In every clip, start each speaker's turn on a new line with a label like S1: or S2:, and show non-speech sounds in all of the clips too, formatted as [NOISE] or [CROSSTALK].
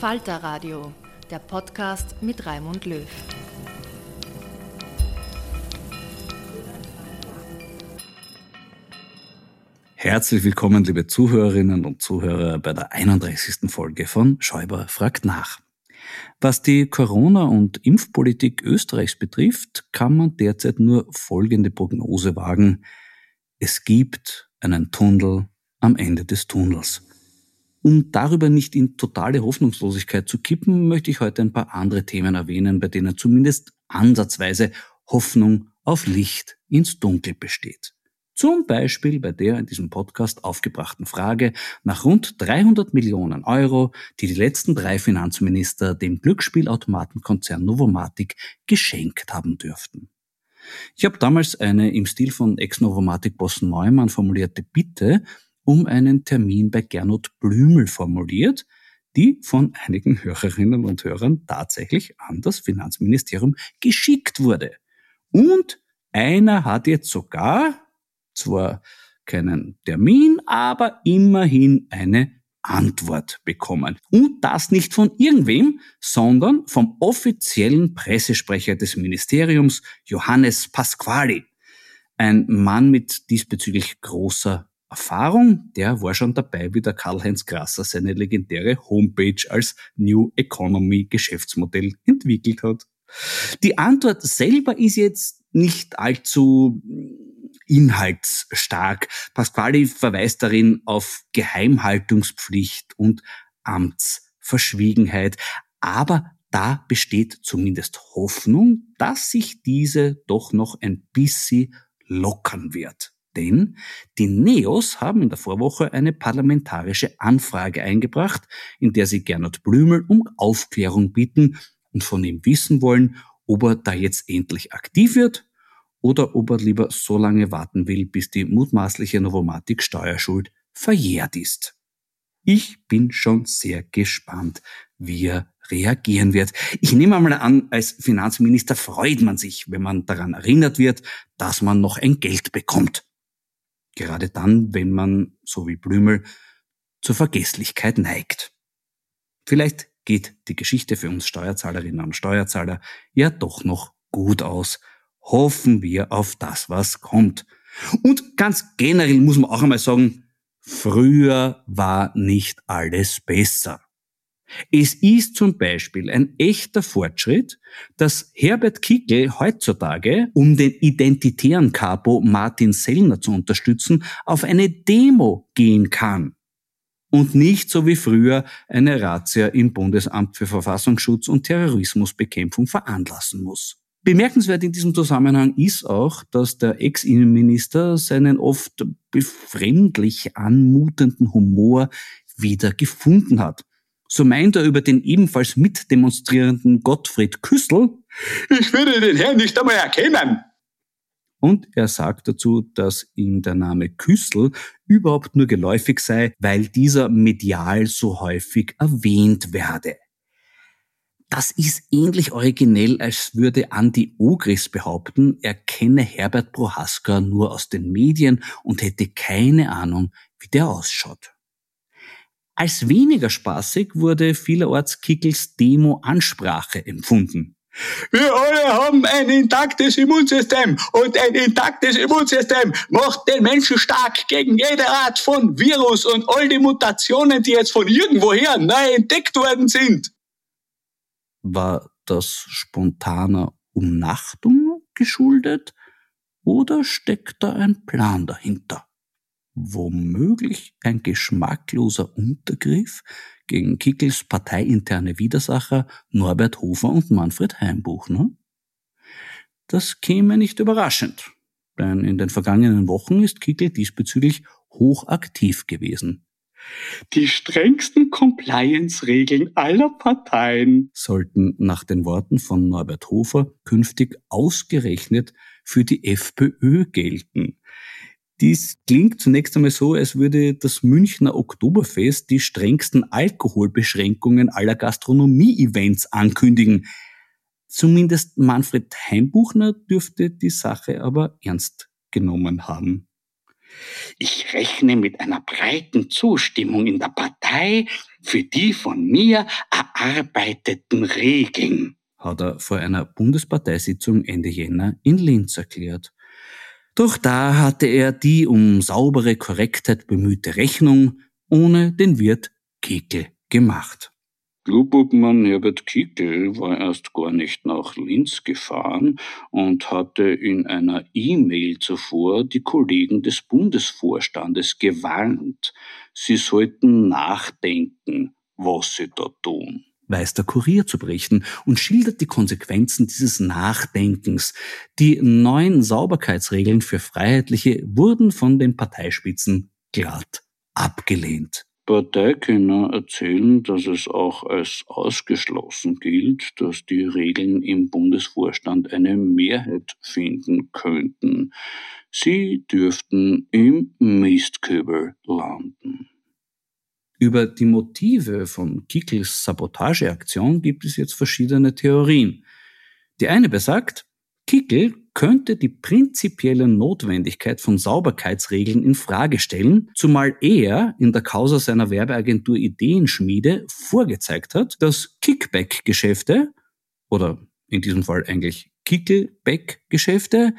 S1: Falter Radio, der Podcast mit Raimund Löw.
S2: Herzlich willkommen, liebe Zuhörerinnen und Zuhörer, bei der 31. Folge von Schäuber fragt nach. Was die Corona- und Impfpolitik Österreichs betrifft, kann man derzeit nur folgende Prognose wagen. Es gibt einen Tunnel am Ende des Tunnels. Um darüber nicht in totale Hoffnungslosigkeit zu kippen, möchte ich heute ein paar andere Themen erwähnen, bei denen zumindest ansatzweise Hoffnung auf Licht ins Dunkel besteht. Zum Beispiel bei der in diesem Podcast aufgebrachten Frage nach rund 300 Millionen Euro, die die letzten drei Finanzminister dem Glücksspielautomatenkonzern Novomatic geschenkt haben dürften. Ich habe damals eine im Stil von Ex-Novomatic-Boss Neumann formulierte Bitte um einen Termin bei Gernot Blümel formuliert, die von einigen Hörerinnen und Hörern tatsächlich an das Finanzministerium geschickt wurde. Und einer hat jetzt sogar, zwar keinen Termin, aber immerhin eine Antwort bekommen. Und das nicht von irgendwem, sondern vom offiziellen Pressesprecher des Ministeriums, Johannes Pasquali. Ein Mann mit diesbezüglich großer Erfahrung, der war schon dabei, wie der Karl-Heinz Grasser seine legendäre Homepage als New Economy Geschäftsmodell entwickelt hat. Die Antwort selber ist jetzt nicht allzu inhaltsstark. Pasquali verweist darin auf Geheimhaltungspflicht und Amtsverschwiegenheit. Aber da besteht zumindest Hoffnung, dass sich diese doch noch ein bisschen lockern wird. Denn die Neos haben in der Vorwoche eine parlamentarische Anfrage eingebracht, in der sie Gernot Blümel um Aufklärung bitten und von ihm wissen wollen, ob er da jetzt endlich aktiv wird oder ob er lieber so lange warten will, bis die mutmaßliche Novomatic-Steuerschuld verjährt ist. Ich bin schon sehr gespannt, wie er reagieren wird. Ich nehme einmal an, als Finanzminister freut man sich, wenn man daran erinnert wird, dass man noch ein Geld bekommt. Gerade dann, wenn man, so wie Blümel, zur Vergesslichkeit neigt. Vielleicht geht die Geschichte für uns Steuerzahlerinnen und Steuerzahler ja doch noch gut aus. Hoffen wir auf das, was kommt. Und ganz generell muss man auch einmal sagen, früher war nicht alles besser. Es ist zum Beispiel ein echter Fortschritt, dass Herbert Kickel heutzutage, um den identitären Capo Martin Sellner zu unterstützen, auf eine Demo gehen kann und nicht so wie früher eine Razzia im Bundesamt für Verfassungsschutz und Terrorismusbekämpfung veranlassen muss. Bemerkenswert in diesem Zusammenhang ist auch, dass der Ex-Innenminister seinen oft befremdlich anmutenden Humor wieder gefunden hat. So meint er über den ebenfalls mitdemonstrierenden Gottfried Küssel, ich würde den Herrn nicht einmal erkennen. Und er sagt dazu, dass ihm der Name Küssel überhaupt nur geläufig sei, weil dieser medial so häufig erwähnt werde. Das ist ähnlich originell, als würde Andy Ogris behaupten, er kenne Herbert Prohaska nur aus den Medien und hätte keine Ahnung, wie der ausschaut. Als weniger spaßig wurde vielerorts Kickels Demo-Ansprache empfunden.
S3: Wir alle haben ein intaktes Immunsystem und ein intaktes Immunsystem macht den Menschen stark gegen jede Art von Virus und all die Mutationen, die jetzt von irgendwoher neu entdeckt worden sind.
S2: War das spontaner Umnachtung geschuldet oder steckt da ein Plan dahinter? Womöglich ein geschmackloser Untergriff gegen Kickels parteiinterne Widersacher Norbert Hofer und Manfred Heimbuchner? Das käme nicht überraschend, denn in den vergangenen Wochen ist Kickel diesbezüglich hochaktiv gewesen.
S3: Die strengsten Compliance-Regeln aller Parteien
S2: sollten nach den Worten von Norbert Hofer künftig ausgerechnet für die FPÖ gelten. Dies klingt zunächst einmal so, als würde das Münchner Oktoberfest die strengsten Alkoholbeschränkungen aller Gastronomie-Events ankündigen. Zumindest Manfred Heimbuchner dürfte die Sache aber ernst genommen haben.
S3: Ich rechne mit einer breiten Zustimmung in der Partei für die von mir erarbeiteten Regeln,
S2: hat er vor einer Bundesparteisitzung Ende Jänner in Linz erklärt. Doch da hatte er die um saubere Korrektheit bemühte Rechnung ohne den Wirt Kekel gemacht.
S4: Klubobmann Herbert Kickel war erst gar nicht nach Linz gefahren und hatte in einer E-Mail zuvor die Kollegen des Bundesvorstandes gewarnt, sie sollten nachdenken, was sie da tun
S2: weiß der Kurier zu berichten und schildert die Konsequenzen dieses Nachdenkens. Die neuen Sauberkeitsregeln für Freiheitliche wurden von den Parteispitzen glatt abgelehnt.
S4: Parteikenner erzählen, dass es auch als ausgeschlossen gilt, dass die Regeln im Bundesvorstand eine Mehrheit finden könnten. Sie dürften im Mistkübel landen.
S2: Über die Motive von Kickels Sabotageaktion gibt es jetzt verschiedene Theorien. Die eine besagt, Kickel könnte die prinzipielle Notwendigkeit von Sauberkeitsregeln in Frage stellen, zumal er in der Causa seiner Werbeagentur Ideenschmiede vorgezeigt hat, dass Kickback-Geschäfte oder in diesem Fall eigentlich Kickelback-Geschäfte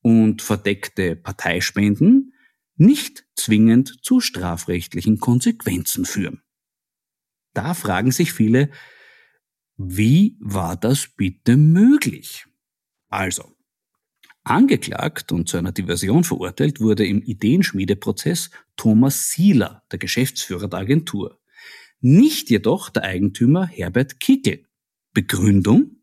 S2: und verdeckte Parteispenden nicht zwingend zu strafrechtlichen Konsequenzen führen. Da fragen sich viele, wie war das bitte möglich? Also, angeklagt und zu einer Diversion verurteilt wurde im Ideenschmiedeprozess Thomas Sieler, der Geschäftsführer der Agentur. Nicht jedoch der Eigentümer Herbert Kickel. Begründung?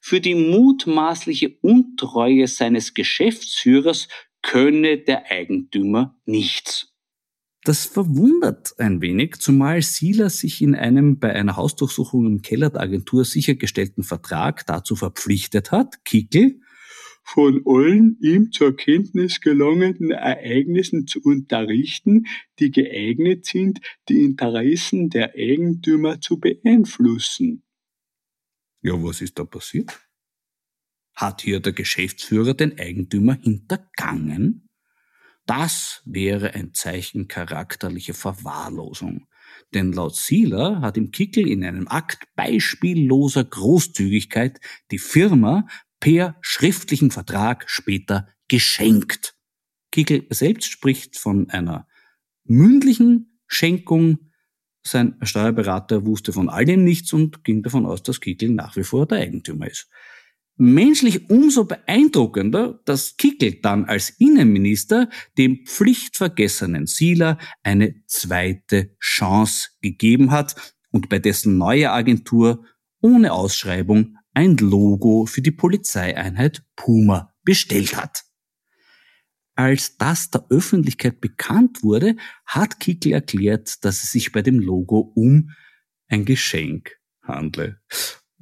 S2: Für die mutmaßliche Untreue seines Geschäftsführers könne der Eigentümer nichts. Das verwundert ein wenig, zumal Sieler sich in einem bei einer Hausdurchsuchung im Keller der Agentur sichergestellten Vertrag dazu verpflichtet hat, Kickel
S3: von allen ihm zur Kenntnis gelangenden Ereignissen zu unterrichten, die geeignet sind, die Interessen der Eigentümer zu beeinflussen.
S2: Ja, was ist da passiert? Hat hier der Geschäftsführer den Eigentümer hintergangen? Das wäre ein Zeichen charakterlicher Verwahrlosung. Denn laut Sieler hat im Kickel in einem Akt beispielloser Großzügigkeit die Firma per schriftlichen Vertrag später geschenkt. Kickel selbst spricht von einer mündlichen Schenkung, Sein Steuerberater wusste von all dem nichts und ging davon aus, dass Kickel nach wie vor der Eigentümer ist. Menschlich umso beeindruckender, dass Kickel dann als Innenminister dem pflichtvergessenen Sieler eine zweite Chance gegeben hat und bei dessen neue Agentur ohne Ausschreibung ein Logo für die Polizeieinheit Puma bestellt hat. Als das der Öffentlichkeit bekannt wurde, hat Kickel erklärt, dass es sich bei dem Logo um ein Geschenk handle.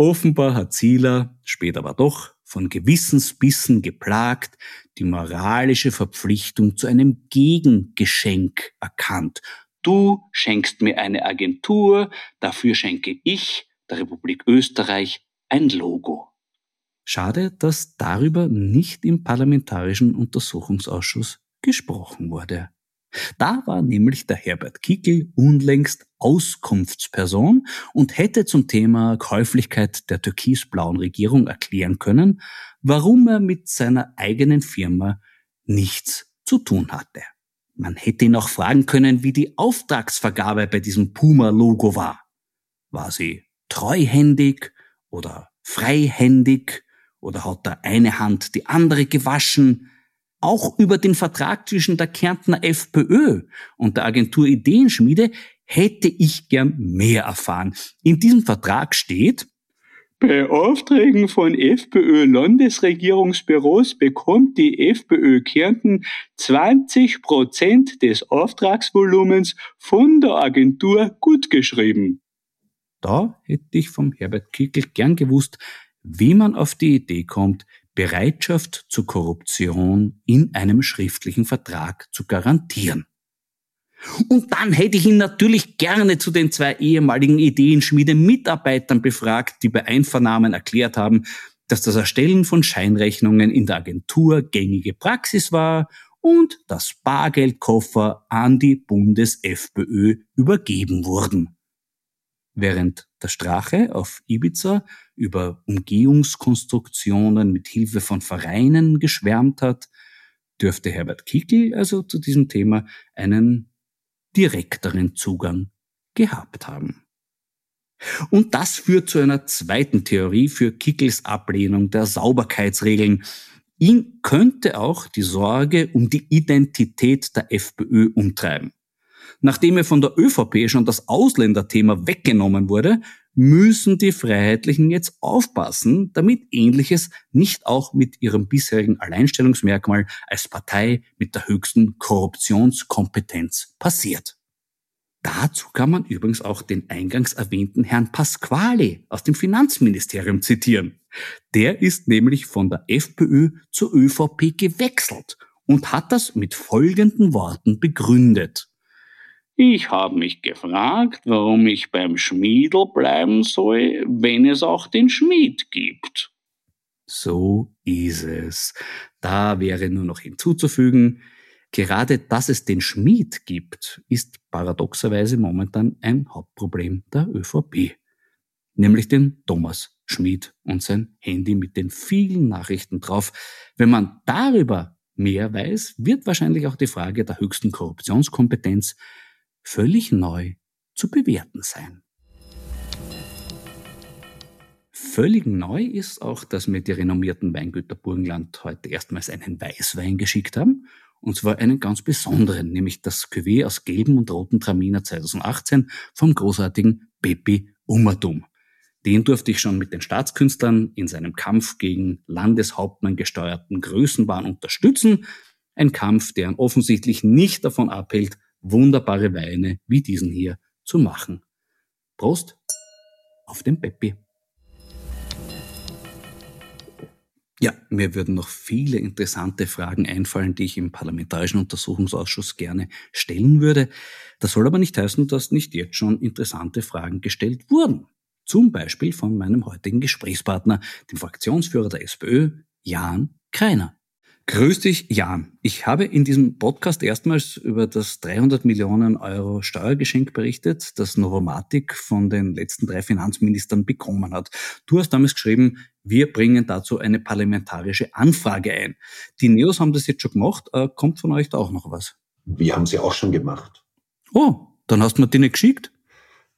S2: Offenbar hat Zieler, später aber doch, von Gewissensbissen geplagt, die moralische Verpflichtung zu einem Gegengeschenk erkannt. Du schenkst mir eine Agentur, dafür schenke ich der Republik Österreich ein Logo. Schade, dass darüber nicht im Parlamentarischen Untersuchungsausschuss gesprochen wurde. Da war nämlich der Herbert Kickel unlängst Auskunftsperson und hätte zum Thema Käuflichkeit der türkisblauen Regierung erklären können, warum er mit seiner eigenen Firma nichts zu tun hatte. Man hätte ihn auch fragen können, wie die Auftragsvergabe bei diesem Puma-Logo war. War sie treuhändig oder freihändig oder hat da eine Hand die andere gewaschen? Auch über den Vertrag zwischen der Kärntner FPÖ und der Agentur Ideenschmiede hätte ich gern mehr erfahren. In diesem Vertrag steht,
S3: bei Aufträgen von FPÖ-Landesregierungsbüros bekommt die FPÖ Kärnten 20 Prozent des Auftragsvolumens von der Agentur gutgeschrieben.
S2: Da hätte ich vom Herbert Kickel gern gewusst, wie man auf die Idee kommt, Bereitschaft zur Korruption in einem schriftlichen Vertrag zu garantieren. Und dann hätte ich ihn natürlich gerne zu den zwei ehemaligen Ideenschmiede-Mitarbeitern befragt, die bei Einvernahmen erklärt haben, dass das Erstellen von Scheinrechnungen in der Agentur gängige Praxis war und dass Bargeldkoffer an die Bundes-FPÖ übergeben wurden. Während der Strache auf Ibiza über Umgehungskonstruktionen mit Hilfe von Vereinen geschwärmt hat, dürfte Herbert Kickel also zu diesem Thema einen direkteren Zugang gehabt haben. Und das führt zu einer zweiten Theorie für Kickels Ablehnung der Sauberkeitsregeln. Ihn könnte auch die Sorge um die Identität der FPÖ umtreiben. Nachdem er von der ÖVP schon das Ausländerthema weggenommen wurde, müssen die Freiheitlichen jetzt aufpassen, damit Ähnliches nicht auch mit ihrem bisherigen Alleinstellungsmerkmal als Partei mit der höchsten Korruptionskompetenz passiert. Dazu kann man übrigens auch den eingangs erwähnten Herrn Pasquale aus dem Finanzministerium zitieren. Der ist nämlich von der FPÖ zur ÖVP gewechselt und hat das mit folgenden Worten begründet.
S4: Ich habe mich gefragt, warum ich beim Schmiedel bleiben soll, wenn es auch den Schmied gibt.
S2: So ist es. Da wäre nur noch hinzuzufügen, gerade dass es den Schmied gibt, ist paradoxerweise momentan ein Hauptproblem der ÖVP. Nämlich den Thomas Schmied und sein Handy mit den vielen Nachrichten drauf. Wenn man darüber mehr weiß, wird wahrscheinlich auch die Frage der höchsten Korruptionskompetenz völlig neu zu bewerten sein. Völlig neu ist auch, dass mir die renommierten Weingüter Burgenland heute erstmals einen Weißwein geschickt haben. Und zwar einen ganz besonderen, nämlich das Cuvée aus gelben und roten Traminer 2018 vom großartigen Pepi Umatum. Den durfte ich schon mit den Staatskünstlern in seinem Kampf gegen Landeshauptmann gesteuerten Größenwahn unterstützen. Ein Kampf, der offensichtlich nicht davon abhält, wunderbare Weine wie diesen hier zu machen. Prost auf den Peppi. Ja, mir würden noch viele interessante Fragen einfallen, die ich im Parlamentarischen Untersuchungsausschuss gerne stellen würde. Das soll aber nicht heißen, dass nicht jetzt schon interessante Fragen gestellt wurden. Zum Beispiel von meinem heutigen Gesprächspartner, dem Fraktionsführer der SPÖ, Jan Kreiner. Grüß dich, Jan. Ich habe in diesem Podcast erstmals über das 300 Millionen Euro Steuergeschenk berichtet, das Novomatic von den letzten drei Finanzministern bekommen hat. Du hast damals geschrieben, wir bringen dazu eine parlamentarische Anfrage ein. Die Neos haben das jetzt schon gemacht. Äh, kommt von euch da auch noch was?
S5: Wir haben sie auch schon gemacht.
S2: Oh, dann hast du mir die nicht geschickt?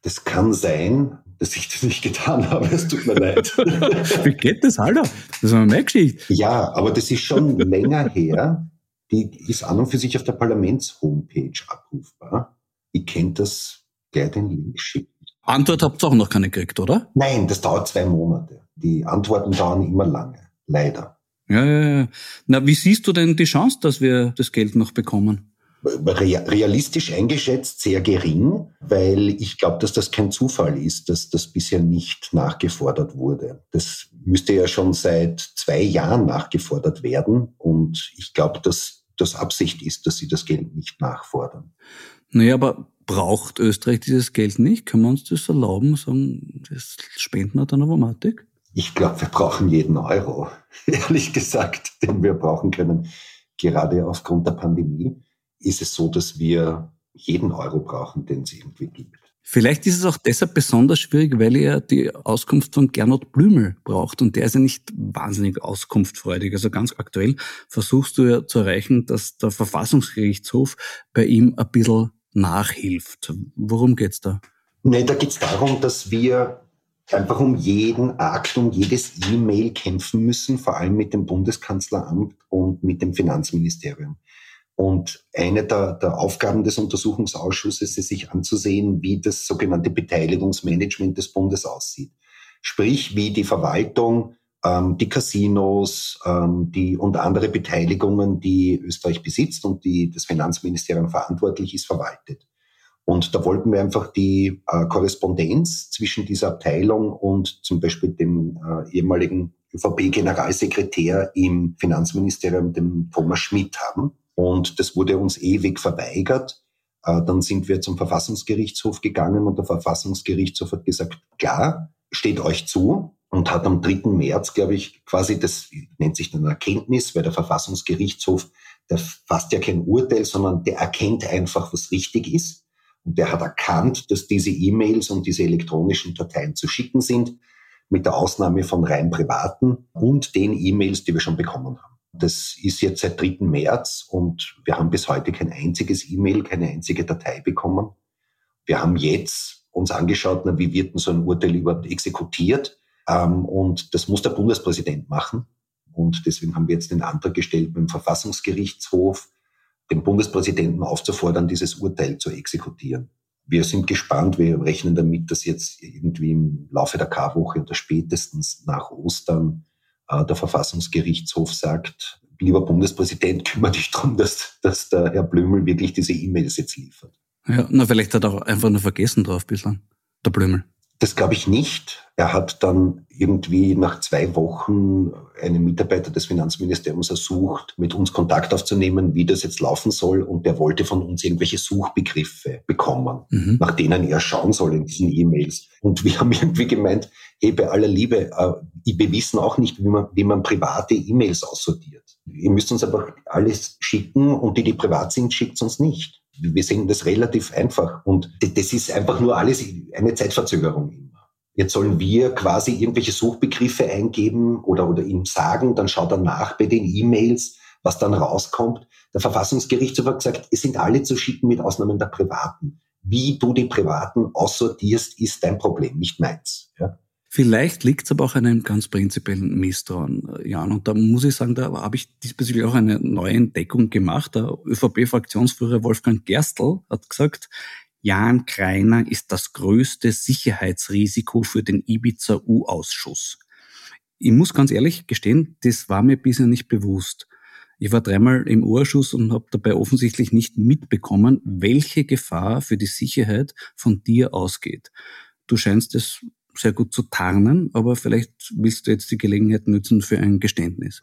S5: Das kann sein, dass ich das nicht getan habe. Es tut mir leid. [LAUGHS]
S2: Wie geht das, Alter? Das ist eine meine Geschichte.
S5: Ja, aber das ist schon länger her. Die ist an und für sich auf der Parlaments-Homepage abrufbar. Ich kennt das gleich den Link schicken.
S2: Antwort habt ihr auch noch keine gekriegt, oder?
S5: Nein, das dauert zwei Monate. Die Antworten dauern immer lange. Leider.
S2: Ja, ja, ja. Na, wie siehst du denn die Chance, dass wir das Geld noch bekommen?
S5: Realistisch eingeschätzt sehr gering, weil ich glaube, dass das kein Zufall ist, dass das bisher nicht nachgefordert wurde. Das müsste ja schon seit zwei Jahren nachgefordert werden und ich glaube, dass das Absicht ist, dass sie das Geld nicht nachfordern.
S2: Naja, aber braucht Österreich dieses Geld nicht? Können wir uns das erlauben, sagen, das spenden wir dann Automatik?
S5: Ich glaube, wir brauchen jeden Euro, [LAUGHS] ehrlich gesagt, den wir brauchen können, gerade aufgrund der Pandemie ist es so, dass wir jeden Euro brauchen, den es irgendwie gibt.
S2: Vielleicht ist es auch deshalb besonders schwierig, weil ihr die Auskunft von Gernot Blümel braucht und der ist ja nicht wahnsinnig auskunftfreudig. Also ganz aktuell versuchst du ja zu erreichen, dass der Verfassungsgerichtshof bei ihm ein bisschen nachhilft. Worum geht's da?
S5: Nee, da geht's darum, dass wir einfach um jeden Akt, um jedes E-Mail kämpfen müssen, vor allem mit dem Bundeskanzleramt und mit dem Finanzministerium. Und eine der, der, Aufgaben des Untersuchungsausschusses ist, sich anzusehen, wie das sogenannte Beteiligungsmanagement des Bundes aussieht. Sprich, wie die Verwaltung, ähm, die Casinos ähm, die, und andere Beteiligungen, die Österreich besitzt und die das Finanzministerium verantwortlich ist, verwaltet. Und da wollten wir einfach die äh, Korrespondenz zwischen dieser Abteilung und zum Beispiel dem äh, ehemaligen ÖVP-Generalsekretär im Finanzministerium, dem Thomas Schmidt, haben. Und das wurde uns ewig verweigert. Äh, dann sind wir zum Verfassungsgerichtshof gegangen und der Verfassungsgerichtshof hat gesagt, klar, steht euch zu und hat am 3. März, glaube ich, quasi das nennt sich dann Erkenntnis, weil der Verfassungsgerichtshof, der fasst ja kein Urteil, sondern der erkennt einfach, was richtig ist. Und der hat erkannt, dass diese E-Mails und diese elektronischen Dateien zu schicken sind, mit der Ausnahme von rein privaten und den E-Mails, die wir schon bekommen haben. Das ist jetzt seit 3. März und wir haben bis heute kein einziges E-Mail, keine einzige Datei bekommen. Wir haben jetzt uns angeschaut, wie wird denn so ein Urteil überhaupt exekutiert? Ähm, und das muss der Bundespräsident machen. Und deswegen haben wir jetzt den Antrag gestellt beim Verfassungsgerichtshof, den Bundespräsidenten aufzufordern, dieses Urteil zu exekutieren. Wir sind gespannt, wir rechnen damit, dass jetzt irgendwie im Laufe der Karwoche oder spätestens nach Ostern der Verfassungsgerichtshof sagt, lieber Bundespräsident, [LAUGHS] kümmere dich darum, dass, dass der Herr Blümel wirklich diese E-Mails jetzt liefert.
S2: Ja, na, vielleicht hat er auch einfach nur vergessen drauf bislang, der Blümel.
S5: Das glaube ich nicht. Er hat dann irgendwie nach zwei Wochen einen Mitarbeiter des Finanzministeriums ersucht, mit uns Kontakt aufzunehmen, wie das jetzt laufen soll. Und der wollte von uns irgendwelche Suchbegriffe bekommen, mhm. nach denen er schauen soll in diesen E-Mails. Und wir haben irgendwie gemeint, hey, bei aller Liebe, äh, wir wissen auch nicht, wie man, wie man private E-Mails aussortiert. Ihr müsst uns einfach alles schicken und die, die privat sind, schickt uns nicht wir sehen das relativ einfach und das ist einfach nur alles eine Zeitverzögerung immer. Jetzt sollen wir quasi irgendwelche Suchbegriffe eingeben oder, oder ihm sagen, dann schaut er nach bei den E-Mails, was dann rauskommt. Der Verfassungsgerichtshof hat gesagt, es sind alle zu schicken mit Ausnahmen der Privaten. Wie du die Privaten aussortierst, ist dein Problem, nicht meins. Ja?
S2: Vielleicht liegt es aber auch an einem ganz prinzipiellen Misstrauen, Jan. Und da muss ich sagen, da habe ich diesbezüglich auch eine neue Entdeckung gemacht. Der ÖVP-Fraktionsführer Wolfgang Gerstl hat gesagt, Jan Kreiner ist das größte Sicherheitsrisiko für den Ibiza-U-Ausschuss. Ich muss ganz ehrlich gestehen, das war mir bisher nicht bewusst. Ich war dreimal im U-Ausschuss und habe dabei offensichtlich nicht mitbekommen, welche Gefahr für die Sicherheit von dir ausgeht. Du scheinst es sehr gut zu tarnen, aber vielleicht willst du jetzt die Gelegenheit nutzen für ein Geständnis.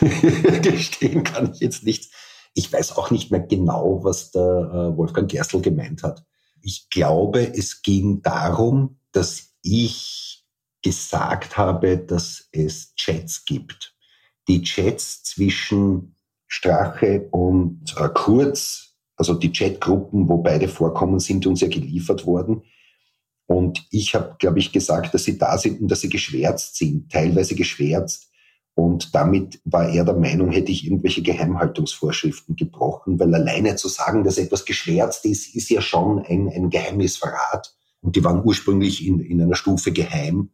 S2: [LAUGHS]
S5: Gestehen kann ich jetzt nicht. Ich weiß auch nicht mehr genau, was der äh, Wolfgang Gerstl gemeint hat. Ich glaube, es ging darum, dass ich gesagt habe, dass es Chats gibt. Die Chats zwischen Strache und äh, Kurz, also die Chatgruppen, wo beide vorkommen, sind uns ja geliefert worden. Und ich habe, glaube ich, gesagt, dass sie da sind und dass sie geschwärzt sind, teilweise geschwärzt. Und damit war er der Meinung, hätte ich irgendwelche Geheimhaltungsvorschriften gebrochen, weil alleine zu sagen, dass etwas geschwärzt ist, ist ja schon ein, ein Geheimnisverrat. Und die waren ursprünglich in, in einer Stufe geheim.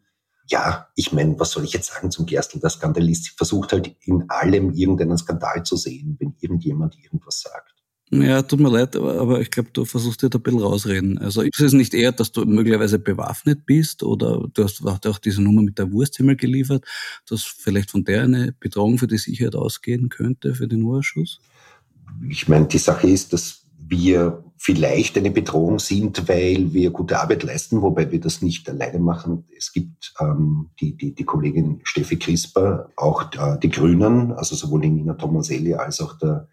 S5: Ja, ich meine, was soll ich jetzt sagen zum Gerstl? Der Skandalist versucht halt in allem irgendeinen Skandal zu sehen, wenn irgendjemand irgendwas sagt.
S2: Ja, tut mir leid, aber, ich glaube, du versuchst dir da ein bisschen rausreden. Also ist es nicht eher, dass du möglicherweise bewaffnet bist oder du hast auch diese Nummer mit der Wursthimmel geliefert, dass vielleicht von der eine Bedrohung für die Sicherheit ausgehen könnte für den Urschuss?
S5: Ich meine, die Sache ist, dass wir vielleicht eine Bedrohung sind, weil wir gute Arbeit leisten, wobei wir das nicht alleine machen. Es gibt ähm, die, die, die Kollegin Steffi Crisper, auch äh, die Grünen, also sowohl Nina Tomaselli als auch der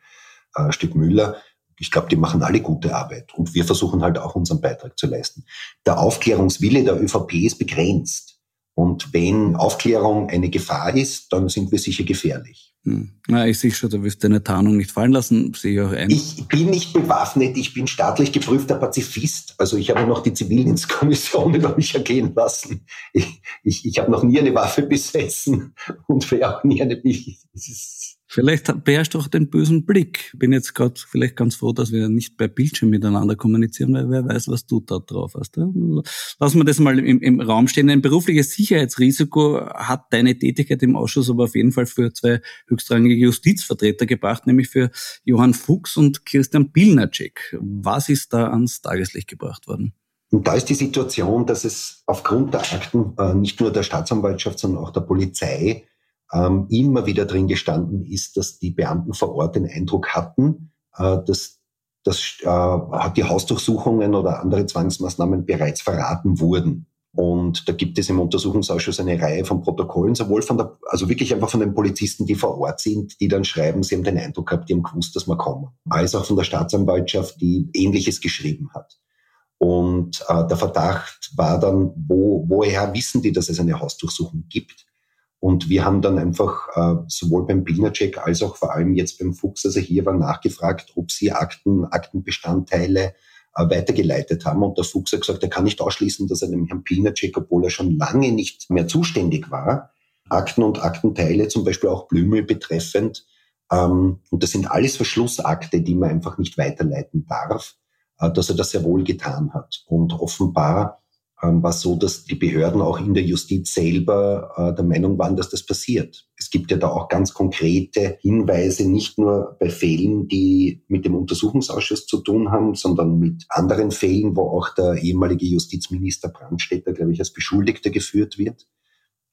S5: äh, Stück Müller. Ich glaube, die machen alle gute Arbeit und wir versuchen halt auch unseren Beitrag zu leisten. Der Aufklärungswille der ÖVP ist begrenzt. Und wenn Aufklärung eine Gefahr ist, dann sind wir sicher gefährlich.
S2: Hm. Na, ich sehe schon, du wirst deine Tarnung nicht fallen lassen, sehe ich auch ein.
S5: Ich bin nicht bewaffnet, ich bin staatlich geprüfter Pazifist. Also ich habe noch die Zivildienstkommission [LAUGHS] über mich ergehen lassen. Ich, ich, ich habe noch nie eine Waffe [LAUGHS] besessen und werde auch nie eine. [LAUGHS] Es ist
S2: Vielleicht beherrscht auch den bösen Blick. Bin jetzt gerade vielleicht ganz froh, dass wir nicht per Bildschirm miteinander kommunizieren, weil wer weiß, was du da drauf hast. Lassen wir das mal im, im Raum stehen. Ein berufliches Sicherheitsrisiko hat deine Tätigkeit im Ausschuss aber auf jeden Fall für zwei höchstrangige Justizvertreter gebracht, nämlich für Johann Fuchs und Christian Pilnacek. Was ist da ans Tageslicht gebracht worden?
S5: Und da ist die Situation, dass es aufgrund der Akten äh, nicht nur der Staatsanwaltschaft, sondern auch der Polizei ähm, immer wieder drin gestanden ist, dass die Beamten vor Ort den Eindruck hatten, äh, dass, dass äh, die Hausdurchsuchungen oder andere Zwangsmaßnahmen bereits verraten wurden. Und da gibt es im Untersuchungsausschuss eine Reihe von Protokollen, sowohl von der, also wirklich einfach von den Polizisten, die vor Ort sind, die dann schreiben, sie haben den Eindruck gehabt, die haben gewusst, dass wir kommen, als auch von der Staatsanwaltschaft, die Ähnliches geschrieben hat. Und äh, der Verdacht war dann, wo, woher wissen die, dass es eine Hausdurchsuchung gibt? Und wir haben dann einfach äh, sowohl beim Pilnercheck als auch vor allem jetzt beim Fuchs, also hier war nachgefragt, ob sie Akten, Aktenbestandteile äh, weitergeleitet haben. Und der Fuchs hat gesagt, er kann nicht ausschließen, dass er dem Herrn Pilnercheck, obwohl er schon lange nicht mehr zuständig war, Akten und Aktenteile, zum Beispiel auch Blümel betreffend, ähm, und das sind alles Verschlussakte, die man einfach nicht weiterleiten darf, äh, dass er das sehr wohl getan hat. Und offenbar war so, dass die Behörden auch in der Justiz selber äh, der Meinung waren, dass das passiert. Es gibt ja da auch ganz konkrete Hinweise, nicht nur bei Fällen, die mit dem Untersuchungsausschuss zu tun haben, sondern mit anderen Fällen, wo auch der ehemalige Justizminister Brandstätter, glaube ich, als Beschuldigter geführt wird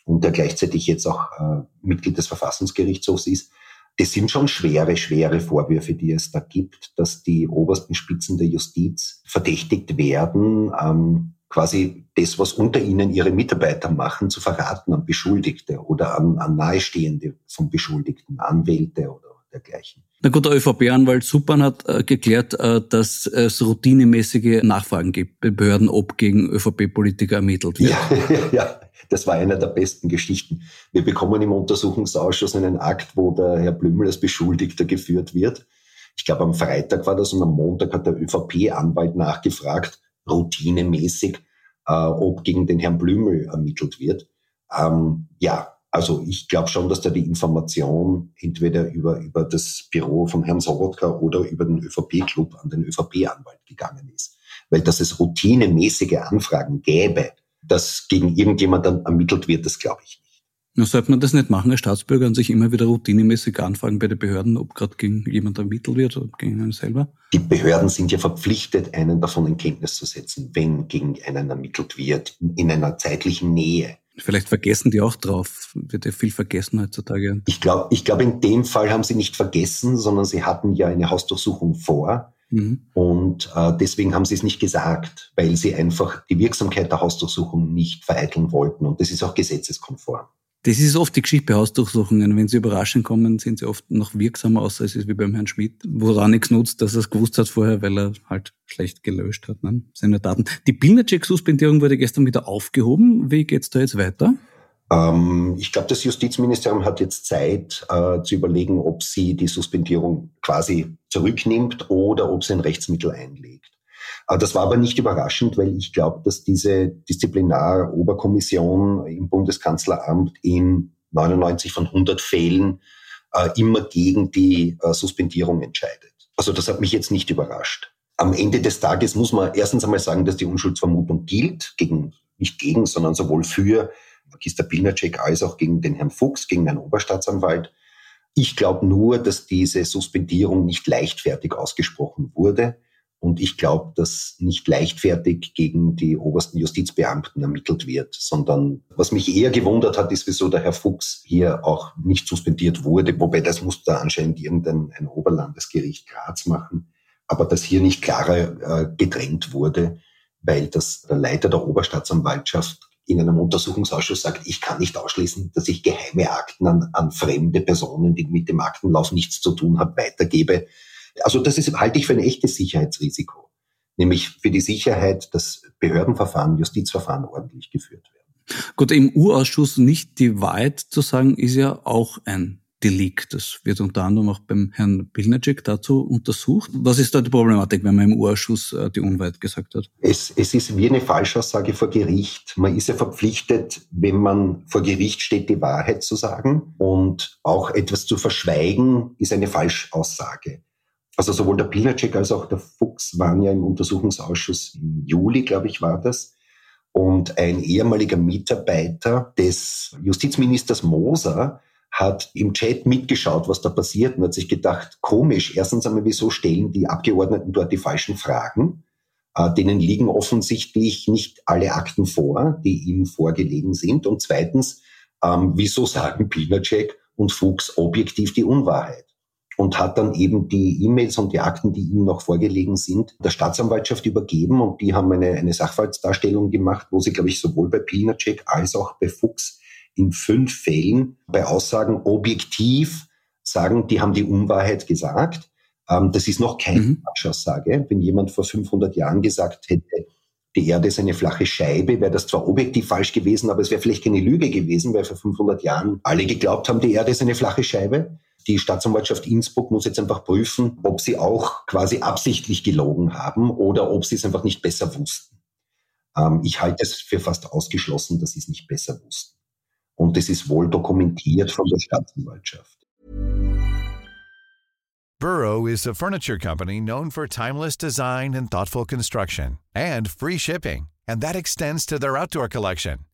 S5: und der gleichzeitig jetzt auch äh, Mitglied des Verfassungsgerichtshofs ist. Das sind schon schwere, schwere Vorwürfe, die es da gibt, dass die obersten Spitzen der Justiz verdächtigt werden, ähm, quasi das, was unter ihnen ihre Mitarbeiter machen, zu verraten an Beschuldigte oder an, an Nahestehende von Beschuldigten, Anwälte oder dergleichen.
S2: Na gut, der ÖVP-Anwalt Suppan hat äh, geklärt, äh, dass es routinemäßige Nachfragen gibt bei Behörden, ob gegen ÖVP-Politiker ermittelt wird. [LAUGHS]
S5: Ja, ja, das war einer der besten Geschichten. Wir bekommen im Untersuchungsausschuss einen Akt, wo der Herr Blümel als Beschuldigter geführt wird. Ich glaube, am Freitag war das und am Montag hat der ÖVP-Anwalt nachgefragt, routinemäßig, äh, ob gegen den Herrn Blümel ermittelt wird. Ähm, ja, also ich glaube schon, dass da die Information entweder über, über das Büro von Herrn Sobotka oder über den ÖVP-Club an den ÖVP-Anwalt gegangen ist. Weil dass es routinemäßige Anfragen gäbe, dass gegen irgendjemand dann ermittelt wird, das glaube ich
S2: Na, sollte man das nicht machen, als Staatsbürger und sich immer wieder routinemäßig anfragen bei den Behörden, ob gerade gegen jemand ermittelt wird oder gegen einen selber?
S5: Die Behörden sind ja verpflichtet, einen davon in Kenntnis zu setzen, wenn gegen einen ermittelt wird, in einer zeitlichen Nähe.
S2: Vielleicht vergessen die auch drauf. Wird ja viel vergessen heutzutage.
S5: Ich glaube, ich glaube, in dem Fall haben sie nicht vergessen, sondern sie hatten ja eine Hausdurchsuchung vor. Mhm. Und äh, deswegen haben sie es nicht gesagt, weil sie einfach die Wirksamkeit der Hausdurchsuchung nicht vereiteln wollten. Und das ist auch gesetzeskonform.
S2: Das ist oft die Geschichte bei Hausdurchsuchungen. Wenn sie überraschend kommen, sind sie oft noch wirksamer, außer es ist wie beim Herrn Schmidt, wo er nichts nutzt, dass er es gewusst hat vorher, weil er halt schlecht gelöscht hat, ne? seine Daten. Die Pilnercheck-Suspendierung wurde gestern wieder aufgehoben. Wie geht's da jetzt weiter?
S5: Ähm, ich glaube, das Justizministerium hat jetzt Zeit äh, zu überlegen, ob sie die Suspendierung quasi zurücknimmt oder ob sie ein Rechtsmittel einlegt. Das war aber nicht überraschend, weil ich glaube, dass diese Disziplinaroberkommission im Bundeskanzleramt in 99 von 100 Fällen äh, immer gegen die äh, Suspendierung entscheidet. Also das hat mich jetzt nicht überrascht. am Ende des Tages muss man erstens einmal sagen, dass die Unschuldsvermutung gilt, gegen, nicht gegen, sondern sowohl für Magister Pilnacek als auch gegen den Herrn Fuchs, gegen den Oberstaatsanwalt. Ich glaube nur, dass diese Suspendierung nicht leichtfertig ausgesprochen wurde. Und ich glaube, dass nicht leichtfertig gegen die obersten Justizbeamten ermittelt wird, sondern was mich eher gewundert hat, ist, wieso der Herr Fuchs hier auch nicht suspendiert wurde. Wobei das muss da anscheinend irgendein ein Oberlandesgericht Graz machen. Aber dass hier nicht klarer äh, getrennt wurde, weil das der Leiter der Oberstaatsanwaltschaft in einem Untersuchungsausschuss sagt, ich kann nicht ausschließen, dass ich geheime Akten an, an fremde Personen, die mit dem Aktenlauf nichts zu tun haben, weitergebe. Also das ist, halte ich für ein echtes Sicherheitsrisiko. Nämlich für die Sicherheit, dass Behördenverfahren, Justizverfahren ordentlich geführt werden.
S2: Gut, im U-Ausschuss nicht die Wahrheit zu sagen, ist ja auch ein Delikt. Das wird unter anderem auch beim Herrn Pilnacek dazu untersucht. Was ist da die Problematik, wenn man im U-Ausschuss äh, die Unwahrheit gesagt hat?
S5: Es, es ist wie eine Falschaussage vor Gericht. Man ist ja verpflichtet, wenn man vor Gericht steht, die Wahrheit zu sagen. Und auch etwas zu verschweigen, ist eine Falschaussage. Also sowohl der Pilnacek als auch der Fuchs waren ja im Untersuchungsausschuss im Juli, glaube ich, war das. Und ein ehemaliger Mitarbeiter des Justizministers Moser hat im Chat mitgeschaut, was da passiert und hat sich gedacht, komisch, erstens einmal, wieso stellen die Abgeordneten dort die falschen Fragen? Äh, denen liegen offensichtlich nicht alle Akten vor, die ihm vorgelegen sind. Und zweitens, ähm, wieso sagen Pilnacek und Fuchs objektiv die Unwahrheit? Und hat dann eben die E-Mails und die Akten, die ihm noch vorgelegen sind, der Staatsanwaltschaft übergeben und die haben eine, eine Sachverhaltsdarstellung gemacht, wo sie, glaube ich, sowohl bei Pilnacek als auch bei Fuchs in fünf Fällen bei Aussagen objektiv sagen, die haben die Unwahrheit gesagt. Ähm, das ist noch keine mhm. Falschaussage. Wenn jemand vor 500 Jahren gesagt hätte, die Erde ist eine flache Scheibe, wäre das zwar objektiv falsch gewesen, aber es wäre vielleicht keine Lüge gewesen, weil vor 500 Jahren alle geglaubt haben, die Erde ist eine flache Scheibe. Die Staatsanwaltschaft Innsbruck muss jetzt einfach prüfen, ob sie auch quasi absichtlich gelogen haben oder ob sie es einfach nicht besser wussten. Ähm, ich halte es für fast ausgeschlossen, dass sie es nicht besser wussten. Und es ist wohl dokumentiert von der Staatsanwaltschaft.
S6: Burrow is a furniture company known for timeless design and thoughtful construction and free shipping, and that extends to their outdoor collection.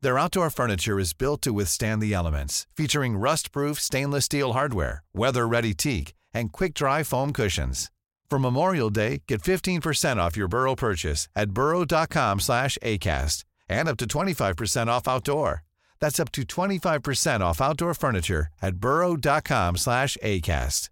S6: Their outdoor furniture is built to withstand the elements, featuring rust-proof stainless steel hardware, weather-ready teak, and quick-dry foam cushions. For Memorial Day, get 15% off your Burrow purchase at burrow.com/acast and up to 25% off outdoor. That's up to 25% off outdoor furniture at burrow.com slash acast.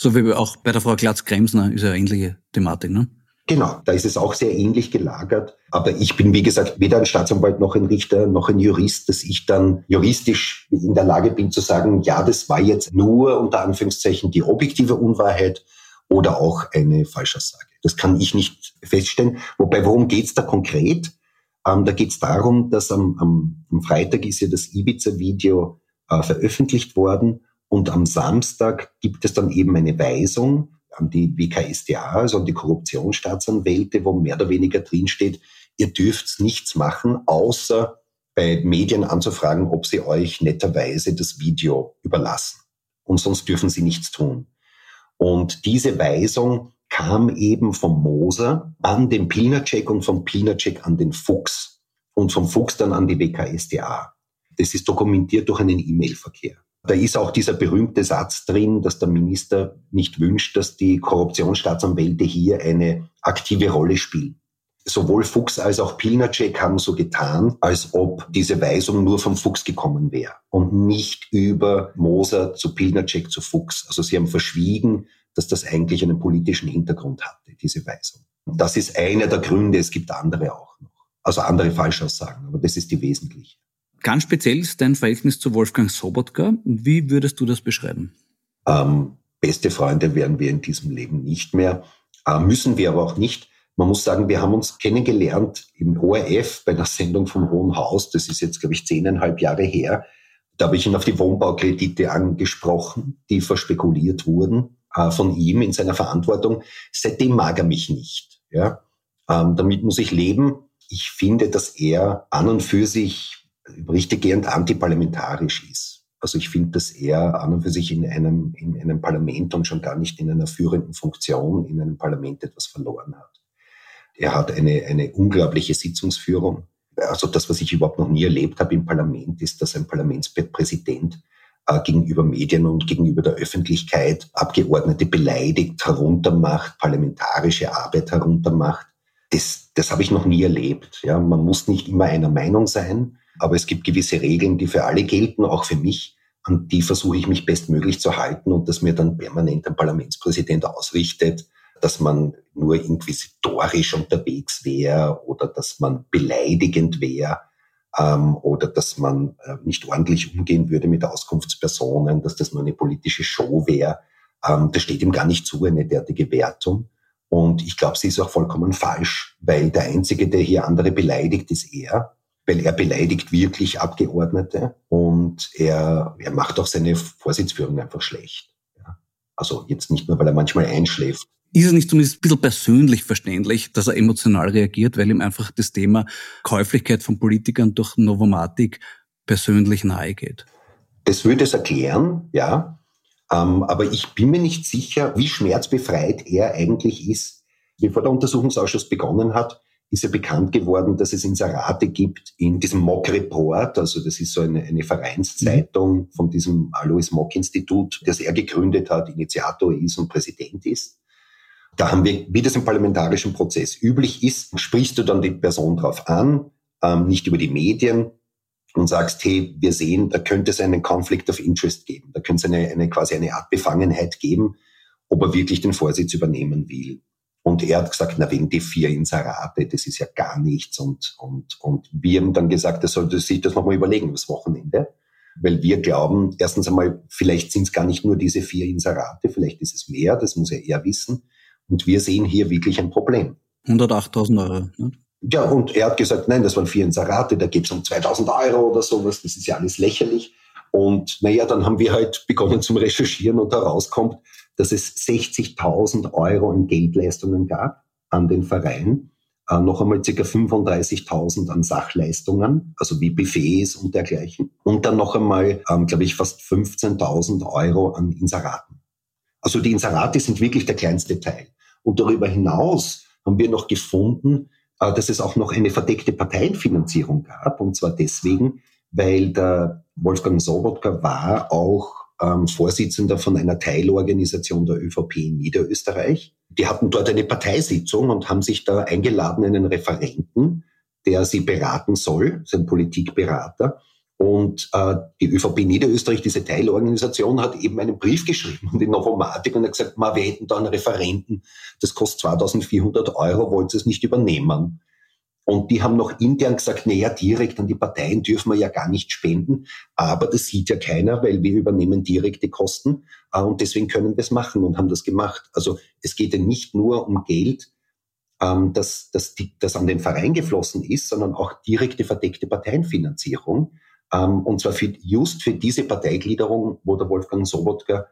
S2: So wie auch bei der Frau Glatz-Kremsner ist ja ähnliche Thematik, ne?
S5: Genau, da ist es auch sehr ähnlich gelagert. Aber ich bin, wie gesagt, weder ein Staatsanwalt noch ein Richter noch ein Jurist, dass ich dann juristisch in der Lage bin zu sagen, ja, das war jetzt nur unter Anführungszeichen die objektive Unwahrheit oder auch eine Falschaussage. Das kann ich nicht feststellen. Wobei, worum geht's da konkret? Ähm, da geht es darum, dass am, am, am, Freitag ist ja das Ibiza-Video äh, veröffentlicht worden und am Samstag gibt es dann eben eine Weisung an die WKSDA, also an die Korruptionsstaatsanwälte, wo mehr oder weniger drinsteht, ihr dürft nichts machen, außer bei Medien anzufragen, ob sie euch netterweise das Video überlassen. Und sonst dürfen sie nichts tun. Und diese Weisung kam eben vom Moser an den Pilnacek und vom Pilnacek an den Fuchs und vom Fuchs dann an die WKSDA. Das ist dokumentiert durch einen E-Mail-Verkehr. Da ist auch dieser berühmte Satz drin, dass der Minister nicht wünscht, dass die Korruptionsstaatsanwälte hier eine aktive Rolle spielen. Sowohl Fuchs als auch Pilnacek haben so getan, als ob diese Weisung nur vom Fuchs gekommen wäre und nicht über Moser zu Pilnacek zu Fuchs. Also sie haben verschwiegen, dass das eigentlich einen politischen Hintergrund hatte, diese Weisung. Und das ist einer der Gründe, es gibt andere auch noch. Also andere Falschaussagen, aber das ist die wesentliche.
S2: Ganz speziell ist dein Verhältnis zu Wolfgang Sobotka. Wie würdest du das beschreiben?
S5: Ähm, beste Freunde werden wir in diesem Leben nicht mehr, äh, müssen wir aber auch nicht. Man muss sagen, wir haben uns kennengelernt im ORF bei der Sendung vom Hohen Haus. Das ist jetzt, glaube ich, zehneinhalb Jahre her. Da habe ich ihn auf die Wohnbaukredite angesprochen, die verspekuliert wurden äh, von ihm in seiner Verantwortung. Seitdem mag er mich nicht. Ja? Ähm, damit muss ich leben. Ich finde, dass er an und für sich richtiggehend antiparlamentarisch ist. Also ich finde, dass er an und für sich in einem, in einem Parlament und schon gar nicht in einer führenden Funktion in einem Parlament etwas verloren hat. Er hat eine, eine unglaubliche Sitzungsführung. Also das, was ich überhaupt noch nie erlebt habe im Parlament, ist, dass ein Parlamentspräsident äh, gegenüber Medien und gegenüber der Öffentlichkeit Abgeordnete beleidigt, heruntermacht, parlamentarische Arbeit heruntermacht. Das, das habe ich noch nie erlebt. Ja, man muss nicht immer einer Meinung sein, aber es gibt gewisse Regeln, die für alle gelten, auch für mich. An die versuche ich mich bestmöglich zu halten und dass mir dann permanent ein Parlamentspräsident ausrichtet, dass man nur inquisitorisch unterwegs wäre oder dass man beleidigend wäre ähm, oder dass man äh, nicht ordentlich umgehen würde mit Auskunftspersonen, dass das nur eine politische Show wäre. Ähm, das steht ihm gar nicht zu, eine derartige Wertung. Und ich glaube, sie ist auch vollkommen falsch, weil der Einzige, der hier andere beleidigt, ist er, weil er beleidigt wirklich Abgeordnete und er, er macht auch seine Vorsitzführung einfach schlecht. Ja. Also jetzt nicht nur, weil er manchmal einschläft,
S2: ist es nicht zumindest ein bisschen persönlich verständlich, dass er emotional reagiert, weil ihm einfach das Thema Käuflichkeit von Politikern durch Novomatic persönlich nahe geht?
S5: Das würde es erklären, ja. Ähm, aber ich bin mir nicht sicher, wie schmerzbefreit er eigentlich ist. Bevor der Untersuchungsausschuss begonnen hat, ist ja bekannt geworden, dass es Inserate gibt in diesem Mock Report, also das ist so eine, eine Vereinszeitung mhm. von diesem Alois Mock Institut, das er gegründet hat, Initiator ist und Präsident ist. Da haben wir, wie das im parlamentarischen Prozess üblich ist, sprichst du dann die Person drauf an, ähm, nicht über die Medien und sagst, hey, wir sehen, da könnte es einen Conflict of Interest geben. Da könnte es eine, eine quasi eine Art Befangenheit geben, ob er wirklich den Vorsitz übernehmen will. Und er hat gesagt, na, wegen die vier Inserate, das ist ja gar nichts. Und, und, und wir haben dann gesagt, er sollte sich das nochmal überlegen, das Wochenende. Weil wir glauben, erstens einmal, vielleicht sind es gar nicht nur diese vier Inserate, vielleicht ist es mehr, das muss er eher wissen. Und wir sehen hier wirklich ein Problem.
S2: 108.000 Euro. Ne?
S5: Ja, und er hat gesagt, nein, das waren vier Inserate, da geht es um 2000 Euro oder sowas, das ist ja alles lächerlich. Und naja, dann haben wir halt begonnen zum Recherchieren und herauskommt, dass es 60.000 Euro an Geldleistungen gab an den Verein, äh, noch einmal ca. 35.000 an Sachleistungen, also wie Buffets und dergleichen, und dann noch einmal, ähm, glaube ich, fast 15.000 Euro an Inseraten. Also die Inserate sind wirklich der kleinste Teil. Und darüber hinaus haben wir noch gefunden, äh, dass es auch noch eine verdeckte Parteienfinanzierung gab. Und zwar deswegen, weil der Wolfgang Sobotka war auch ähm, Vorsitzender von einer Teilorganisation der ÖVP in Niederösterreich. Die hatten dort eine Parteisitzung und haben sich da eingeladen, einen Referenten, der sie beraten soll, sein Politikberater. Und äh, die ÖVP Niederösterreich, diese Teilorganisation, hat eben einen Brief geschrieben an die Novomatik und hat gesagt, ma, wir hätten da einen Referenten, das kostet 2400 Euro, wollt ihr es nicht übernehmen? Und die haben noch intern gesagt, naja, direkt an die Parteien dürfen wir ja gar nicht spenden, aber das sieht ja keiner, weil wir übernehmen direkte Kosten äh, und deswegen können wir es machen und haben das gemacht. Also es geht ja nicht nur um Geld, ähm, das, das, das an den Verein geflossen ist, sondern auch direkte verdeckte Parteienfinanzierung. Ähm, und zwar für, just für diese Parteigliederung, wo der Wolfgang Sobotka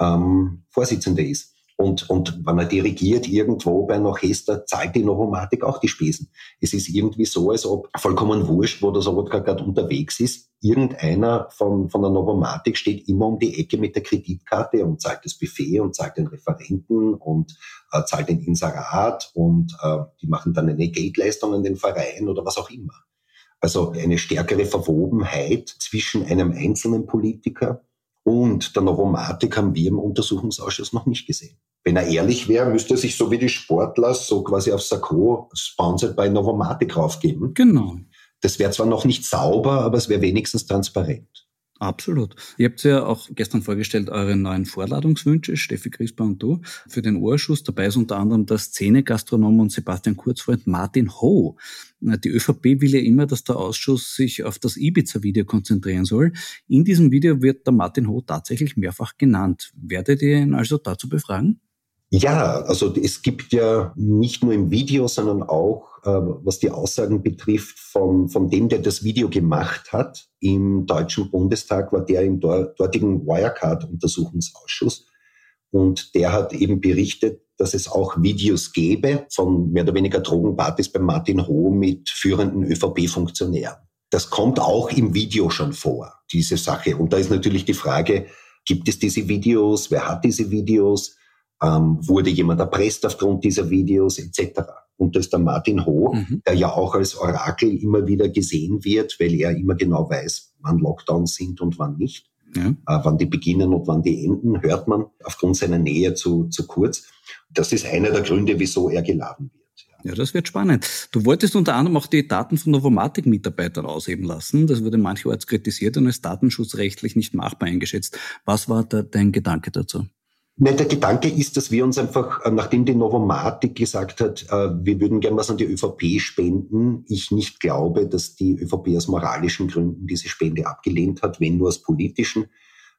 S5: ähm, Vorsitzender ist. Und, und wenn er dirigiert irgendwo bei einer Orchester, zahlt die Novomatik auch die Spesen. Es ist irgendwie so, als ob vollkommen wurscht, wo der Sobotka gerade unterwegs ist. Irgendeiner von, von der Novomatik steht immer um die Ecke mit der Kreditkarte und zahlt das Buffet und zahlt den Referenten und äh, zahlt den Inserat und äh, die machen dann eine Geldleistung an den Verein oder was auch immer. Also eine stärkere Verwobenheit zwischen einem einzelnen Politiker und der Novomatik haben wir im Untersuchungsausschuss noch nicht gesehen. Wenn er ehrlich wäre, müsste er sich so wie die Sportler so quasi auf Sakko sponsored bei Novomatic raufgeben.
S2: Genau.
S5: Das wäre zwar noch nicht sauber, aber es wäre wenigstens transparent.
S2: Absolut. Ihr habt ja auch gestern vorgestellt eure neuen Vorladungswünsche, Steffi Crisper und du, für den Urschuss. Dabei ist unter anderem der Szene-Gastronom und Sebastian Kurzfreund Martin Ho. Die ÖVP will ja immer, dass der Ausschuss sich auf das Ibiza-Video konzentrieren soll. In diesem Video wird der Martin Ho tatsächlich mehrfach genannt. Werdet ihr ihn also dazu befragen?
S5: Ja, also es gibt ja nicht nur im Video, sondern auch, äh, was die Aussagen betrifft, von, von dem, der das Video gemacht hat. Im Deutschen Bundestag war der im dortigen Wirecard-Untersuchungsausschuss. Und der hat eben berichtet, dass es auch Videos gäbe von mehr oder weniger Drogenpartys bei Martin Ho mit führenden ÖVP-Funktionären. Das kommt auch im Video schon vor, diese Sache. Und da ist natürlich die Frage, gibt es diese Videos? Wer hat diese Videos? Ähm, wurde jemand erpresst aufgrund dieser Videos etc.? Und da ist der Martin Ho, mhm. der ja auch als Orakel immer wieder gesehen wird, weil er immer genau weiß, wann Lockdowns sind und wann nicht. Ja. Äh, wann die beginnen und wann die enden, hört man aufgrund seiner Nähe zu, zu kurz. Das ist einer der Gründe, wieso er geladen wird.
S2: Ja, das wird spannend. Du wolltest unter anderem auch die Daten von Novomatic-Mitarbeitern ausheben lassen. Das wurde mancherorts kritisiert und als datenschutzrechtlich nicht machbar eingeschätzt. Was war da dein Gedanke dazu?
S5: Ne, der Gedanke ist, dass wir uns einfach, äh, nachdem die Novomatic gesagt hat, äh, wir würden gern was an die ÖVP spenden, ich nicht glaube, dass die ÖVP aus moralischen Gründen diese Spende abgelehnt hat, wenn nur aus politischen.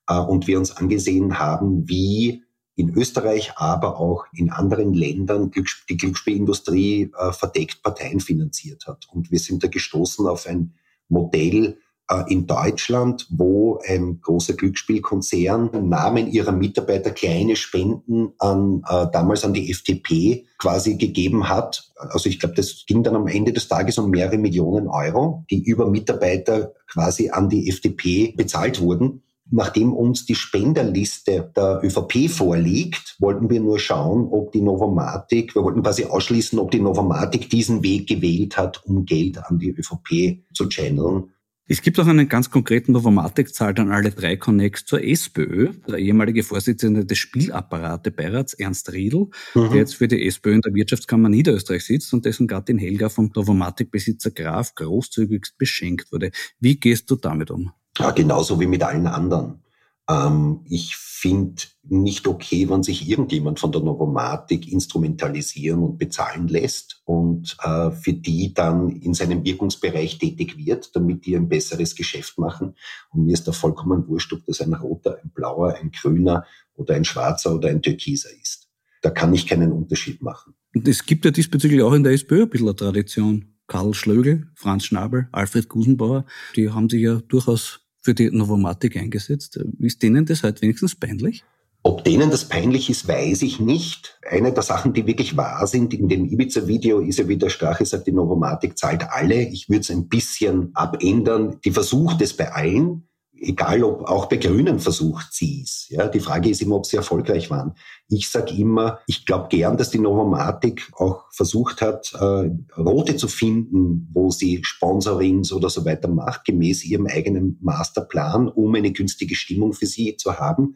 S5: Äh, und wir uns angesehen haben, wie in Österreich, aber auch in anderen Ländern die Glücksspielindustrie verdeckt Parteien finanziert hat. Und wir sind da gestoßen auf ein Modell, äh, in Deutschland, wo ein großer Glücksspielkonzern im Namen ihrer Mitarbeiter kleine Spenden an äh, damals an die FDP quasi gegeben hat. Also ich glaube, das ging dann am Ende des Tages um mehrere Millionen Euro, die über Mitarbeiter quasi an die FDP bezahlt wurden. Nachdem uns die Spenderliste der ÖVP vorliegt, wollten wir nur schauen, ob die Novomatic, wir wollten quasi ausschließen, ob die Novomatic diesen Weg gewählt hat, um Geld an die ÖVP zu channeln.
S2: Es gibt auch einen ganz konkreten Novomatic-Zahl an alle drei Connects zur SPÖ. Der ehemalige Vorsitzende des Spielapparate-Beirats, Ernst Riedl, mhm. der jetzt für die SPÖ in der Wirtschaftskammer Niederösterreich sitzt und dessen Gattin Helga vom Novomatic-Besitzer Graf großzügigst beschenkt wurde. Wie gehst du damit um?
S5: Ja, genauso wie mit allen anderen. Ähm, ich finde nicht okay, wenn sich irgendjemand von der Novomatik instrumentalisieren und bezahlen lässt und äh, für die dann in seinem Wirkungsbereich tätig wird, damit die ein besseres Geschäft machen. Und mir ist da vollkommen wurscht, ob das ein roter, ein blauer, ein grüner oder ein schwarzer oder ein türkiser ist. Da kann ich keinen Unterschied machen.
S2: Und es gibt ja diesbezüglich auch in der SPÖ ein bisschen eine Tradition. Karl Schlögel, Franz Schnabel, Alfred Gusenbauer, die haben sich ja durchaus für die Novomatic eingesetzt. Ist denen das halt wenigstens peinlich?
S5: Ob denen das peinlich ist, weiß ich nicht. Eine der Sachen, die wirklich wahr sind, in dem Ibiza-Video ist ja, wie der Strache sagt, die Novomatic zahlt alle. Ich würde es ein bisschen abändern. Die versucht es bei allen egal ob auch bei Grünen versucht sie es. Ja, die Frage ist immer, ob sie erfolgreich waren. Ich sage immer, ich glaube gern, dass die Novomatic auch versucht hat, äh, Rote zu finden, wo sie Sponsorings oder so weiter macht, gemäß ihrem eigenen Masterplan, um eine günstige Stimmung für sie zu haben.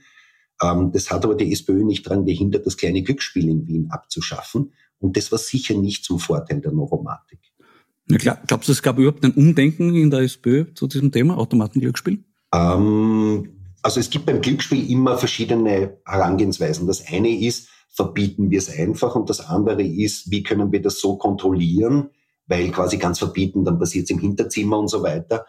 S5: Ähm, das hat aber die SPÖ nicht daran gehindert, das kleine Glücksspiel in Wien abzuschaffen. Und das war sicher nicht zum Vorteil der Novomatic.
S2: Ja. Glaubst du, es gab überhaupt ein Umdenken in der SPÖ zu diesem Thema Automatenglücksspiel?
S5: Ähm, also es gibt beim Glücksspiel immer verschiedene Herangehensweisen. Das eine ist, verbieten wir es einfach und das andere ist, wie können wir das so kontrollieren, weil quasi ganz verbieten, dann passiert es im Hinterzimmer und so weiter.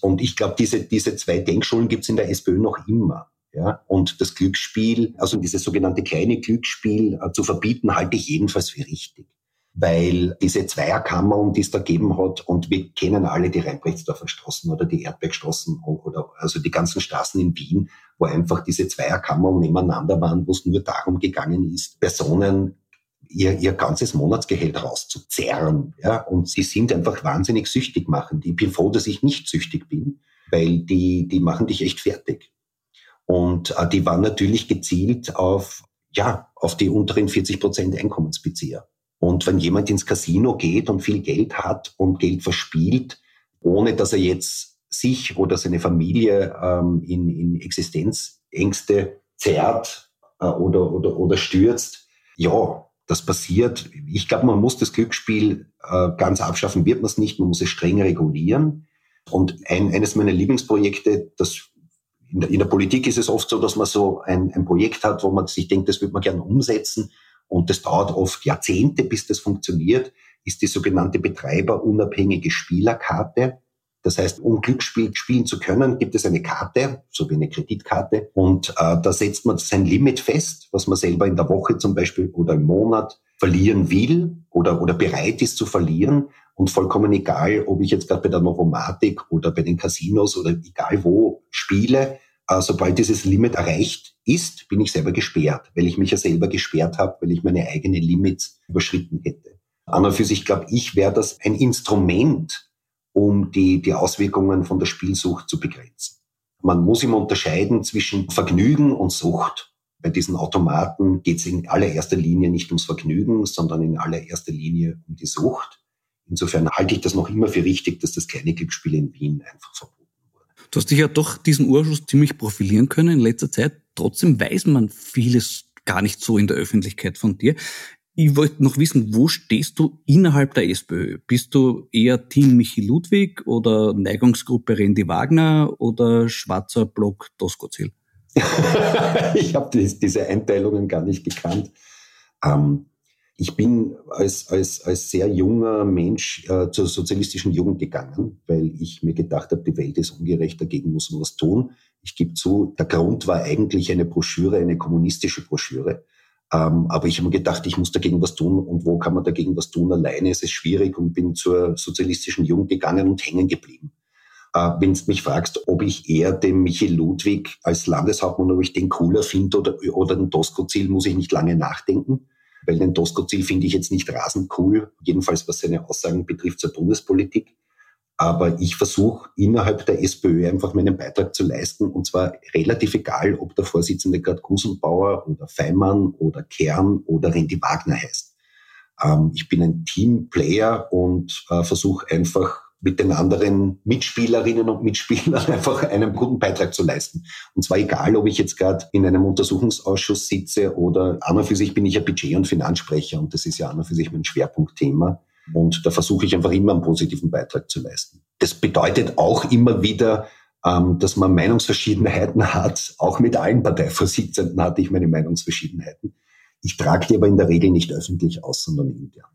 S5: Und ich glaube, diese, diese zwei Denkschulen gibt es in der SPÖ noch immer. Ja, und das Glücksspiel, also dieses sogenannte kleine Glücksspiel äh, zu verbieten, halte ich jedenfalls für richtig weil diese Zweierkammern, die es da gegeben hat, und wir kennen alle die Reinbrechtsdorfer Straßen oder die Erdbergstraßen oder also die ganzen Straßen in Wien, wo einfach diese Zweierkammern nebeneinander waren, wo es nur darum gegangen ist, Personen ihr, ihr ganzes Monatsgehalt rauszuzerren. Ja? Und sie sind einfach wahnsinnig süchtig machen. Ich bin froh, dass ich nicht süchtig bin, weil die, die machen dich echt fertig. Und äh, die waren natürlich gezielt auf, ja, auf die unteren 40 Prozent Einkommensbezieher. Und wenn jemand ins Casino geht und viel Geld hat und Geld verspielt, ohne dass er jetzt sich oder seine Familie ähm, in, in Existenzängste zerrt äh, oder, oder, oder stürzt, ja, das passiert. Ich glaube, man muss das Glücksspiel äh, ganz abschaffen, wird man es nicht, man muss es streng regulieren. Und ein, eines meiner Lieblingsprojekte, das in der, in der Politik ist es oft so, dass man so ein, ein Projekt hat, wo man sich denkt, das würde man gerne umsetzen und das dauert oft Jahrzehnte, bis das funktioniert, ist die sogenannte betreiberunabhängige Spielerkarte. Das heißt, um Glücksspiel spielen zu können, gibt es eine Karte, so wie eine Kreditkarte, und äh, da setzt man sein Limit fest, was man selber in der Woche zum Beispiel oder im Monat verlieren will oder, oder bereit ist zu verlieren. Und vollkommen egal, ob ich jetzt gerade bei der Novomatik oder bei den Casinos oder egal wo spiele, sobald dieses Limit erreicht ist, bin ich selber gesperrt, weil ich mich ja selber gesperrt habe, weil ich meine eigenen Limits überschritten hätte. An und für sich glaube ich, wäre das ein Instrument, um die, die Auswirkungen von der Spielsucht zu begrenzen. Man muss immer unterscheiden zwischen Vergnügen und Sucht. Bei diesen Automaten geht es in allererster Linie nicht ums Vergnügen, sondern in allererster Linie um die Sucht. Insofern halte ich das noch immer für richtig, dass das kleine Glücksspiel in Wien einfach verboten.
S2: Du hast dich ja doch diesen Urschuss ziemlich profilieren können in letzter Zeit. Trotzdem weiß man vieles gar nicht so in der Öffentlichkeit von dir. Ich wollte noch wissen, wo stehst du innerhalb der SPÖ? Bist du eher Team Michi Ludwig oder Neigungsgruppe Randy Wagner oder schwarzer Block Doskozil? [LAUGHS]
S5: ich habe diese Einteilungen gar nicht gekannt. Ähm, ich bin als, als, als sehr junger Mensch äh, zur sozialistischen Jugend gegangen, weil ich mir gedacht habe, die Welt ist ungerecht, dagegen muss man was tun. Ich gebe zu, der Grund war eigentlich eine Broschüre, eine kommunistische Broschüre ähm, aber ich habe mir gedacht, ich muss dagegen was tun. Und wo kann man dagegen was tun? Alleine ist es schwierig und bin zur sozialistischen Jugend gegangen und hängen geblieben. Äh, Wenn du mich fragst, ob ich eher den Michael Ludwig als Landeshauptmann, ob ich den cooler finde oder, oder den Tosco-Ziel, muss ich nicht lange nachdenken. Weil den Tosco-Ziel finde ich jetzt nicht rasend cool, jedenfalls was seine Aussagen betrifft zur Bundespolitik. Aber ich versuche innerhalb der SPÖ einfach meinen Beitrag zu leisten und zwar relativ egal, ob der Vorsitzende gerade Gusenbauer oder Feimann oder Kern oder Randy Wagner heißt. Ähm, ich bin ein Teamplayer und äh, versuche einfach mit den anderen Mitspielerinnen und Mitspielern [LAUGHS] einfach einen guten Beitrag zu leisten. Und zwar egal, ob ich jetzt gerade in einem Untersuchungsausschuss sitze oder an und für sich bin ich ja Budget- und Finanzsprecher und das ist ja an und für sich mein Schwerpunktthema. Und da versuche ich einfach immer einen positiven Beitrag zu leisten. Das bedeutet auch immer wieder, ähm, dass man Meinungsverschiedenheiten [LAUGHS] hat. Auch mit allen Parteivorsitzenden hatte ich meine Meinungsverschiedenheiten. Ich trage die aber in der Regel nicht öffentlich aus, sondern intern.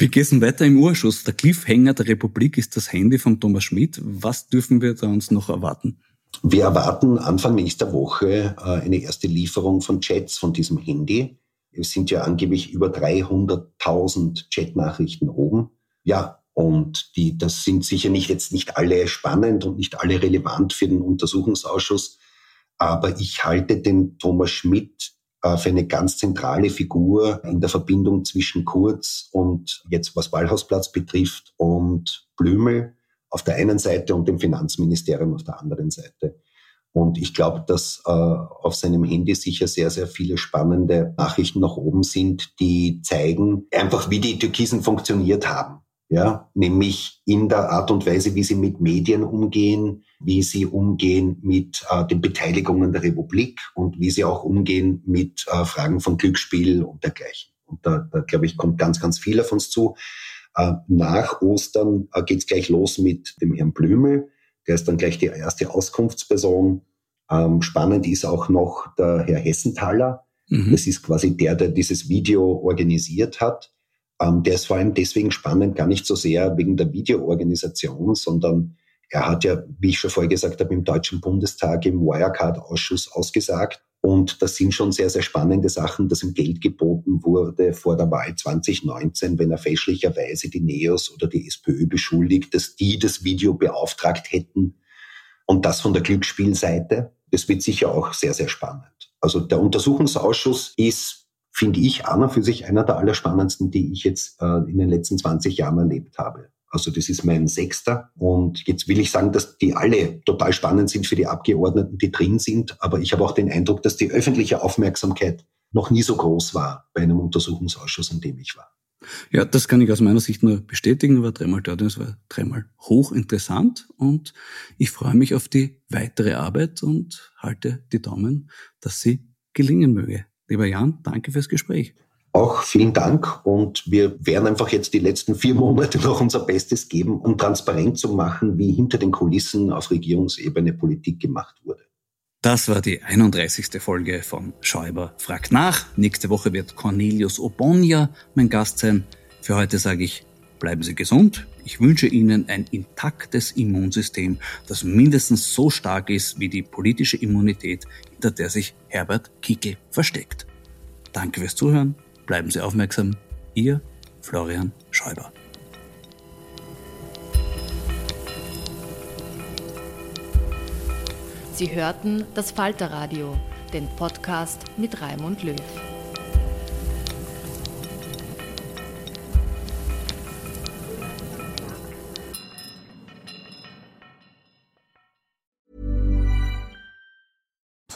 S2: Wir gehen weiter im Urschuss. Der Cliffhanger der Republik ist das Handy von Thomas Schmidt. Was dürfen wir da uns noch erwarten?
S5: Wir erwarten Anfang nächster Woche äh, eine erste Lieferung von Chats von diesem Handy. Es sind ja angeblich über 300.000 Chatnachrichten oben. Ja, und die, das sind sicher nicht jetzt nicht alle spannend und nicht alle relevant für den Untersuchungsausschuss. Aber ich halte den Thomas Schmidt für eine ganz zentrale Figur in der Verbindung zwischen Kurz und jetzt was Ballhausplatz betrifft und Blümel auf der einen Seite und dem Finanzministerium auf der anderen Seite. Und ich glaube, dass äh, auf seinem Handy sicher sehr, sehr viele spannende Nachrichten nach oben sind, die zeigen einfach, wie die Türkisen funktioniert haben. Ja, nämlich in der Art und Weise, wie sie mit Medien umgehen, wie sie umgehen mit äh, den Beteiligungen der Republik und wie sie auch umgehen mit äh, Fragen von Glücksspiel und dergleichen. Und da, da glaube ich, kommt ganz, ganz viel auf uns zu. Äh, nach Ostern äh, geht's gleich los mit dem Herrn Blümel der ist dann gleich die erste Auskunftsperson. Ähm, spannend ist auch noch der Herr Hessenthaler. Mhm. Das ist quasi der, der dieses Video organisiert hat. Ähm, der ist vor allem deswegen spannend, gar nicht so sehr wegen der Videoorganisation, sondern er hat ja, wie ich schon vorher gesagt habe, im Deutschen Bundestag im Wirecard-Ausschuss ausgesagt. Und das sind schon sehr, sehr spannende Sachen, dass ihm Geld geboten wurde vor der Wahl 2019, wenn er fälschlicherweise die NEOS oder die SPÖ beschuldigt, dass die das Video beauftragt hätten. Und das von der Glücksspielseite. Das wird sicher auch sehr, sehr spannend. Also der Untersuchungsausschuss ist, finde ich, an und für sich einer der allerspannendsten, die ich jetzt äh, in den letzten 20 Jahren erlebt habe. Also das ist mein sechster. Und jetzt will ich sagen, dass die alle total spannend sind für die Abgeordneten, die drin sind. Aber ich habe auch den Eindruck, dass die öffentliche Aufmerksamkeit noch nie so groß war bei einem Untersuchungsausschuss, in dem ich war.
S2: Ja, das kann ich aus meiner Sicht nur bestätigen. War dreimal dort, es war dreimal hochinteressant und ich freue mich auf die weitere Arbeit und halte die Daumen, dass sie gelingen möge. Lieber Jan, danke fürs Gespräch.
S5: Auch vielen Dank und wir werden einfach jetzt die letzten vier Monate noch unser Bestes geben, um transparent zu machen, wie hinter den Kulissen auf Regierungsebene Politik gemacht wurde.
S2: Das war die 31. Folge von Schäuber fragt nach. Nächste Woche wird Cornelius Obonia mein Gast sein. Für heute sage ich, bleiben Sie gesund. Ich wünsche Ihnen ein intaktes Immunsystem, das mindestens so stark ist wie die politische Immunität, hinter der sich Herbert Kickel versteckt. Danke fürs Zuhören. Bleiben Sie aufmerksam. Ihr Florian Schäuber.
S1: Sie hörten das Falterradio, den Podcast mit Raimund Löw.